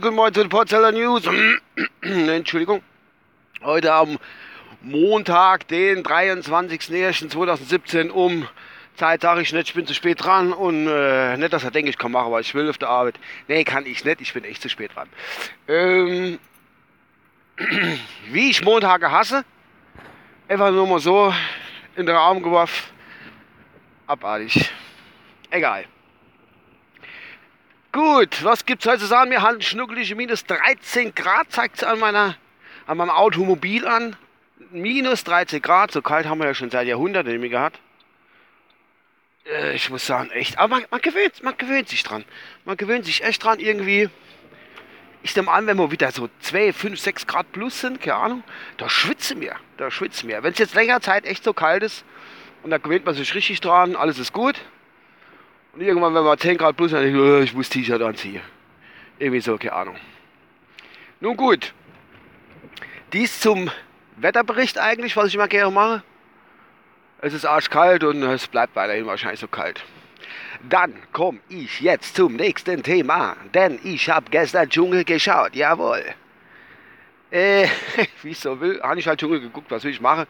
Guten Morgen zu den Porzeller News. Entschuldigung. Heute am Montag, den 23.01.2017 um Zeit sage ich nicht, ich bin zu spät dran und äh, nicht, dass er denkt, ich kann machen, was ich will auf der Arbeit. Nee, kann ich nicht, ich bin echt zu spät dran. Ähm, wie ich Montage hasse, einfach nur mal so in den Raum geworfen. Abartig. Egal. Gut, was gibt's heute zu sagen? Wir haben schnuckelige minus 13 Grad, zeigt es an, an meinem Automobil an. Minus 13 Grad, so kalt haben wir ja schon seit Jahrhunderten nicht gehabt. Äh, ich muss sagen, echt. Aber man, man, gewöhnt, man gewöhnt sich dran. Man gewöhnt sich echt dran irgendwie. Ich nehme an, wenn wir wieder so 2, 5, 6 Grad plus sind, keine Ahnung, da schwitze mir. Da schwitze mir. Wenn es jetzt länger Zeit echt so kalt ist und da gewöhnt man sich richtig dran, alles ist gut. Und irgendwann, wenn man 10 Grad plus hat, ich, oh, ich muss T-Shirt anziehen. Irgendwie so, keine Ahnung. Nun gut. Dies zum Wetterbericht eigentlich, was ich immer gerne mache. Es ist arschkalt und es bleibt weiterhin wahrscheinlich so kalt. Dann komme ich jetzt zum nächsten Thema, denn ich habe gestern Dschungel geschaut, jawohl. Äh, wie ich so will, habe ich halt Dschungel geguckt, was will ich machen.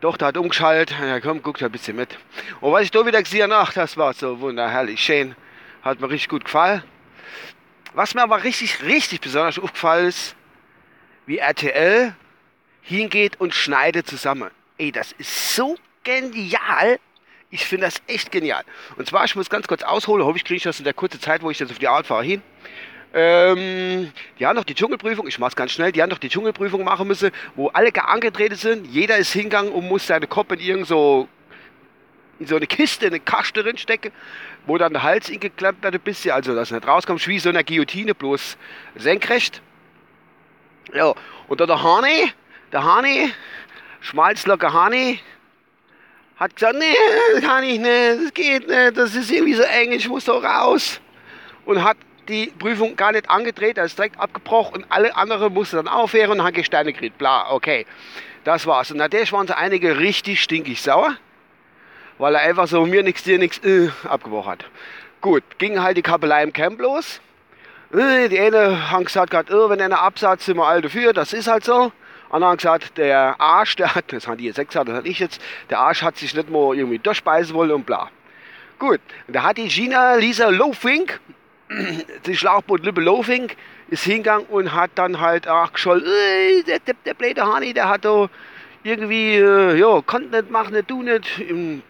Tochter hat umgeschaltet, ja komm, guckt ein bisschen mit. Und was ich da wieder gesehen habe, das war so wunderherrlich schön. Hat mir richtig gut gefallen. Was mir aber richtig, richtig besonders aufgefallen ist, wie RTL hingeht und schneidet zusammen. Ey, das ist so genial. Ich finde das echt genial. Und zwar, ich muss ganz kurz ausholen, hoffe ich kriege das in der kurzen Zeit, wo ich jetzt auf die Arbeit fahre, hin. Ähm, die haben doch die Dschungelprüfung, ich mach's ganz schnell, die haben doch die Dschungelprüfung machen müssen, wo alle angetreten sind. Jeder ist hingegangen und muss seine Kopf in irgend so, in so eine Kiste, in eine Kaste drin stecken, wo dann der Hals ingeklemmt wird ein bisschen, also dass nicht rauskommt, wie so eine Guillotine, bloß senkrecht. Ja, und dann der Hane, der Hane, Schmalzlocker Hane, hat gesagt, nee, das kann ich nicht, das geht nicht, das ist irgendwie so eng, ich muss doch raus. Und hat die Prüfung gar nicht angedreht, er ist direkt abgebrochen und alle anderen mussten dann aufhören und haben Steine gekriegt. Bla, okay. Das war's. Und natürlich waren so einige richtig stinkig sauer, weil er einfach so mir nichts, dir nichts äh, abgebrochen hat. Gut, ging halt die Kabelei im Camp los. Äh, die eine haben gesagt, grad, äh, wenn einer absatz, sind wir alle dafür, das ist halt so. Andere haben gesagt, der Arsch, der hat, das haben die jetzt gesagt, das hatte ich jetzt, der Arsch hat sich nicht mal irgendwie durchspeisen wollen und bla. Gut, und da hat die Gina Lisa Lofink, die Schlauchboot Lübbe Lofink, ist hingegangen und hat dann halt auch gescholl, äh, der, der, der blöde Hani, der hat da irgendwie, äh, ja, konnte nicht machen, nicht du nicht,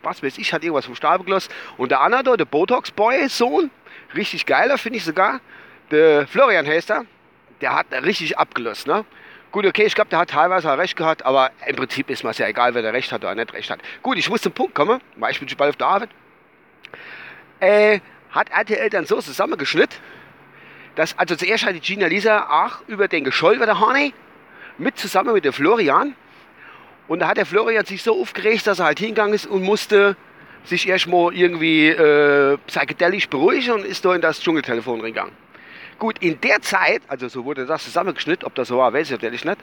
was weiß ich, hat irgendwas vom Stapel gelassen. Und der andere da, der Botox-Boy-Sohn, richtig geiler, finde ich sogar, der Florian heißt er, der hat richtig abgelöst, ne? Gut, okay, ich glaube, der hat teilweise recht gehabt, aber im Prinzip ist mir ja egal, wer der recht hat oder nicht recht hat. Gut, ich muss zum Punkt kommen, weil ich bin schon bald auf der Arbeit. Äh, hat RTL dann so zusammengeschnitten, dass, also zuerst hat die Gina Lisa auch über den Gescholl der Hane mit zusammen mit dem Florian. Und da hat der Florian sich so aufgeregt, dass er halt hingegangen ist und musste sich erstmal irgendwie äh, psychedelisch beruhigen und ist da in das Dschungeltelefon reingegangen. Gut, in der Zeit, also so wurde das zusammengeschnitten, ob das so war, weiß ich natürlich nicht.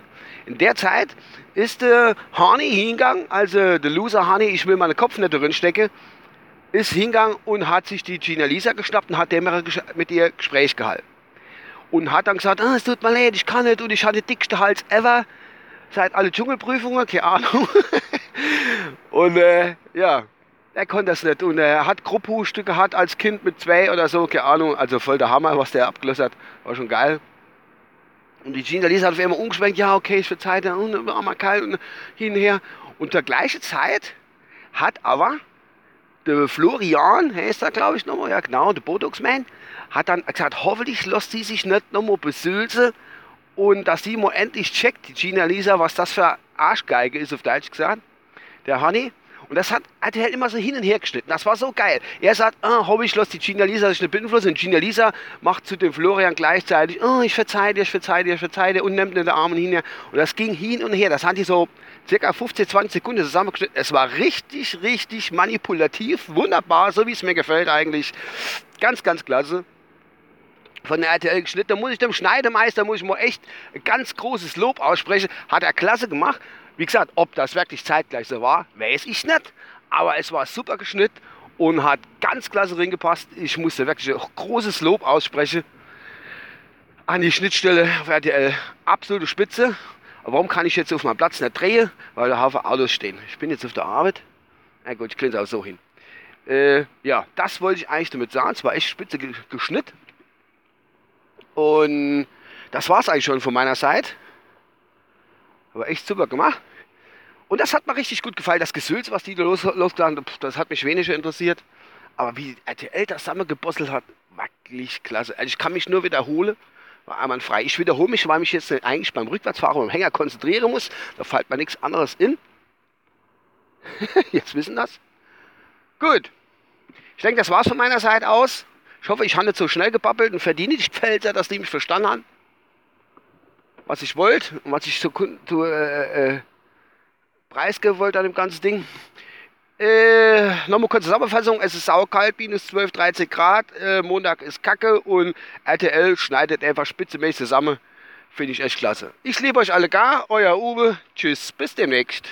In der Zeit ist der äh, hingegangen, also der Loser Hani, ich will meine Kopf nicht drin stecken, ist hingegangen und hat sich die Gina Lisa geschnappt und hat mit ihr Gespräch gehalten. Und hat dann gesagt, ah, es tut mir leid, ich kann nicht und ich hatte den dicksten Hals ever seit alle Dschungelprüfungen, keine Ahnung. und äh, ja, er konnte das nicht. Und er hat Grupphusstücke gehabt als Kind mit zwei oder so, keine Ahnung. Also voll der Hammer, was der abgelöst hat. War schon geil. Und die Gina Lisa hat auf einmal umgeschwenkt, ja, okay, ich verzeihe und war mal kalt und hin und her. Und zur gleichen Zeit hat aber der Florian, heißt er, glaube ich, nochmal, ja genau, der Botox-Man, hat dann gesagt, hoffentlich lässt sie sich nicht nochmal besülzen und dass sie mal endlich checkt, die Gina Lisa, was das für Arschgeige ist, auf Deutsch gesagt, der Honey. Und das hat, hat er halt immer so hin und her geschnitten. Das war so geil. Er sagt, ah, Hobby, ich lasse die Gina Lisa sich nicht beeinflussen. Und Gina Lisa macht zu dem Florian gleichzeitig, oh, ich verzeih dir, ich verzeih dir, ich verzeih dir und nimmt in den Armen hin. Und das ging hin und her. Das hat die so circa 15, 20 Sekunden zusammengeschnitten. Es war richtig, richtig manipulativ. Wunderbar, so wie es mir gefällt eigentlich. Ganz, ganz klasse von der RTL geschnitten. Da muss ich dem Schneidemeister, muss ich mal echt ein ganz großes Lob aussprechen. Hat er klasse gemacht. Wie gesagt, ob das wirklich zeitgleich so war, weiß ich nicht. Aber es war super geschnitten und hat ganz klasse drin gepasst. Ich musste wirklich auch großes Lob aussprechen an die Schnittstelle auf RTL. Absolute Spitze. Warum kann ich jetzt auf meinem Platz nicht drehen? Weil da Haufen Autos stehen. Ich bin jetzt auf der Arbeit. Na gut, ich kriege es auch so hin. Äh, ja, das wollte ich eigentlich damit sagen. Es war echt spitze geschnitten. Und das war es eigentlich schon von meiner Seite. Aber echt super gemacht. Und das hat mir richtig gut gefallen. Das Gesülz, was die da los, losgeladen das hat mich weniger interessiert. Aber wie RTL das zusammengebosselt hat, wirklich klasse. Also ich kann mich nur wiederholen. War einwandfrei. Ich wiederhole mich, weil ich mich jetzt eigentlich beim Rückwärtsfahren dem Hänger konzentrieren muss. Da fällt mir nichts anderes in. jetzt wissen das. Gut. Ich denke, das war's von meiner Seite aus. Ich hoffe, ich habe nicht so schnell gebabbelt und verdiene die Felder, dass die mich verstanden haben. Was ich wollte und was ich so äh, äh, preisgeben wollte an dem ganzen Ding. Äh, Nochmal kurze Zusammenfassung. Es ist saukalt, minus 12, 13 Grad. Äh, Montag ist Kacke und RTL schneidet einfach spitzemäßig zusammen. Finde ich echt klasse. Ich liebe euch alle gar. Euer Uwe. Tschüss. Bis demnächst.